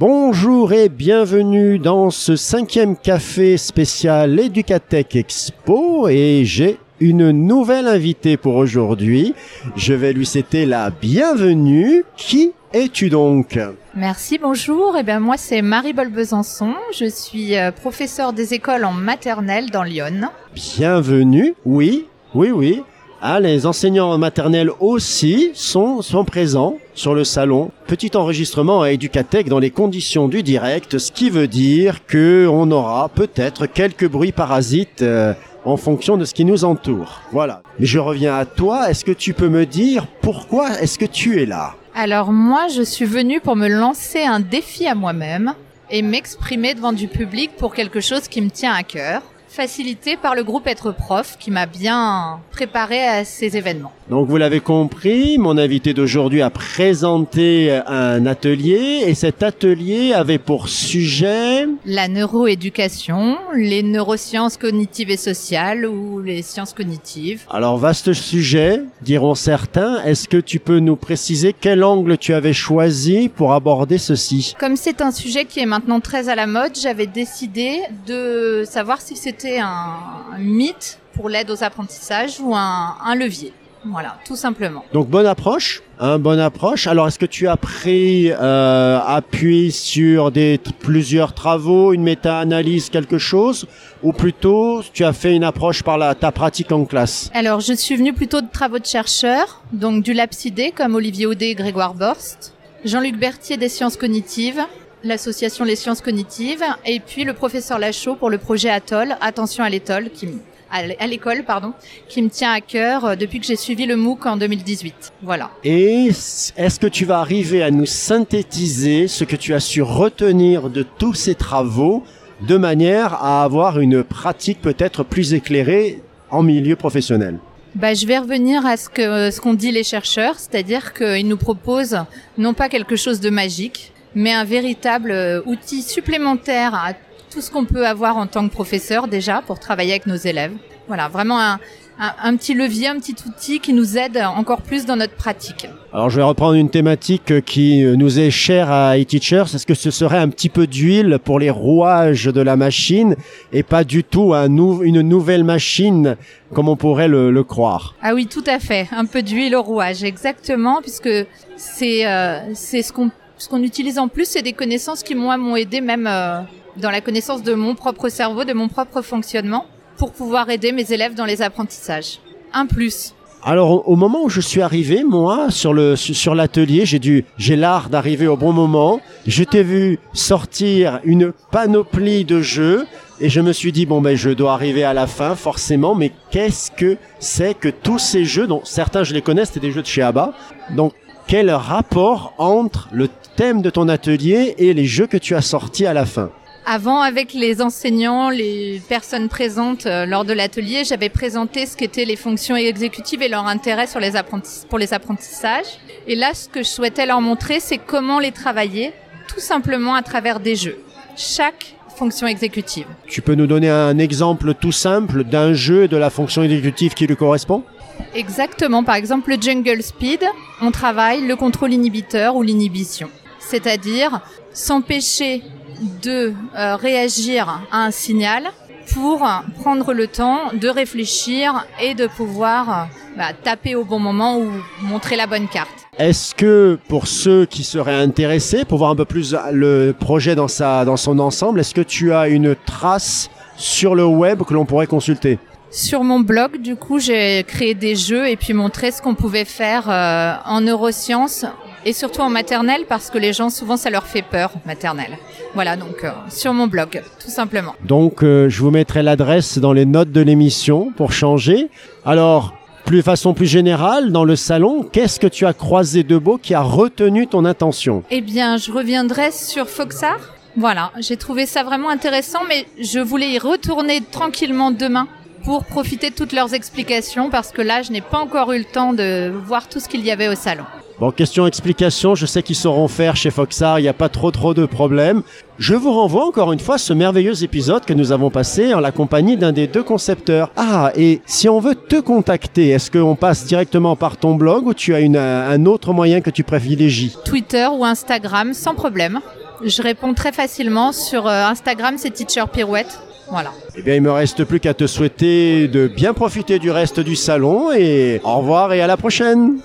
Bonjour et bienvenue dans ce cinquième café spécial Educatech Expo et j'ai une nouvelle invitée pour aujourd'hui. Je vais lui citer la bienvenue. Qui es-tu donc? Merci, bonjour. Eh bien, moi, c'est Marie-Bol Besançon. Je suis euh, professeure des écoles en maternelle dans Lyon. Bienvenue. Oui, oui, oui. Ah, les enseignants maternels aussi sont, sont présents sur le salon. Petit enregistrement à Educatech dans les conditions du direct, ce qui veut dire que on aura peut-être quelques bruits parasites euh, en fonction de ce qui nous entoure. Voilà. Mais je reviens à toi. Est-ce que tu peux me dire pourquoi est-ce que tu es là? Alors moi, je suis venue pour me lancer un défi à moi-même et m'exprimer devant du public pour quelque chose qui me tient à cœur facilité par le groupe Être Prof qui m'a bien préparé à ces événements. Donc vous l'avez compris, mon invité d'aujourd'hui a présenté un atelier et cet atelier avait pour sujet la neuroéducation, les neurosciences cognitives et sociales ou les sciences cognitives. Alors vaste sujet, diront certains. Est-ce que tu peux nous préciser quel angle tu avais choisi pour aborder ceci? Comme c'est un sujet qui est maintenant très à la mode, j'avais décidé de savoir si c'était un, mythe pour l'aide aux apprentissages ou un, levier. Voilà, tout simplement. Donc bonne approche, hein, bonne approche. Alors est-ce que tu as pris euh, appui sur des plusieurs travaux, une méta-analyse, quelque chose, ou plutôt tu as fait une approche par la, ta pratique en classe? Alors je suis venue plutôt de travaux de chercheurs, donc du Lapsidé comme Olivier Audet et Grégoire Borst, Jean-Luc Berthier des sciences cognitives, l'association Les Sciences Cognitives, et puis le professeur Lachaud pour le projet Atoll, Attention à l'école, qui à l'école, pardon, qui me tient à cœur euh, depuis que j'ai suivi le MOOC en 2018. Voilà. Et est-ce que tu vas arriver à nous synthétiser ce que tu as su retenir de tous ces travaux de manière à avoir une pratique peut-être plus éclairée en milieu professionnel? Bah, je vais revenir à ce que ce qu'ont dit les chercheurs, c'est-à-dire qu'ils nous proposent non pas quelque chose de magique, mais un véritable euh, outil supplémentaire à tout ce qu'on peut avoir en tant que professeur déjà pour travailler avec nos élèves. Voilà, vraiment un, un, petit levier, un petit outil qui nous aide encore plus dans notre pratique. Alors je vais reprendre une thématique qui nous est chère à eTeachers. Est-ce que ce serait un petit peu d'huile pour les rouages de la machine et pas du tout un une nouvelle machine comme on pourrait le, le, croire? Ah oui, tout à fait. Un peu d'huile au rouage, exactement, puisque c'est euh, c'est ce qu'on ce qu'on utilise en plus, c'est des connaissances qui moi m'ont aidé même euh, dans la connaissance de mon propre cerveau, de mon propre fonctionnement, pour pouvoir aider mes élèves dans les apprentissages. Un plus. Alors au moment où je suis arrivé, moi, sur l'atelier, j'ai dû j'ai l'art d'arriver au bon moment. Je t'ai vu sortir une panoplie de jeux et je me suis dit bon ben je dois arriver à la fin forcément. Mais qu'est-ce que c'est que tous ces jeux dont certains je les connais, c'était des jeux de chez Abba. Donc quel rapport entre le thème de ton atelier et les jeux que tu as sortis à la fin avant, avec les enseignants, les personnes présentes euh, lors de l'atelier, j'avais présenté ce qu'étaient les fonctions exécutives et leur intérêt sur les pour les apprentissages. Et là, ce que je souhaitais leur montrer, c'est comment les travailler, tout simplement à travers des jeux. Chaque fonction exécutive. Tu peux nous donner un exemple tout simple d'un jeu et de la fonction exécutive qui lui correspond? Exactement. Par exemple, le Jungle Speed, on travaille le contrôle inhibiteur ou l'inhibition. C'est-à-dire s'empêcher de euh, réagir à un signal pour prendre le temps de réfléchir et de pouvoir bah, taper au bon moment ou montrer la bonne carte. Est-ce que pour ceux qui seraient intéressés, pour voir un peu plus le projet dans, sa, dans son ensemble, est-ce que tu as une trace sur le web que l'on pourrait consulter? Sur mon blog, du coup, j'ai créé des jeux et puis montré ce qu'on pouvait faire euh, en neurosciences et surtout en maternelle parce que les gens souvent ça leur fait peur maternelle. Voilà donc euh, sur mon blog tout simplement. Donc euh, je vous mettrai l'adresse dans les notes de l'émission pour changer. Alors plus façon plus générale dans le salon, qu'est-ce que tu as croisé de beau qui a retenu ton attention? Eh bien, je reviendrai sur Foxar. Voilà, j'ai trouvé ça vraiment intéressant mais je voulais y retourner tranquillement demain pour profiter de toutes leurs explications parce que là, je n'ai pas encore eu le temps de voir tout ce qu'il y avait au salon. Bon, question explication, je sais qu'ils sauront faire chez Foxar, il n'y a pas trop trop de problèmes. Je vous renvoie encore une fois à ce merveilleux épisode que nous avons passé en la compagnie d'un des deux concepteurs. Ah, et si on veut te contacter, est-ce qu'on passe directement par ton blog ou tu as une, un autre moyen que tu privilégies? Twitter ou Instagram, sans problème. Je réponds très facilement sur euh, Instagram, c'est Teacher Pirouette. Voilà. Eh bien, il me reste plus qu'à te souhaiter de bien profiter du reste du salon et au revoir et à la prochaine.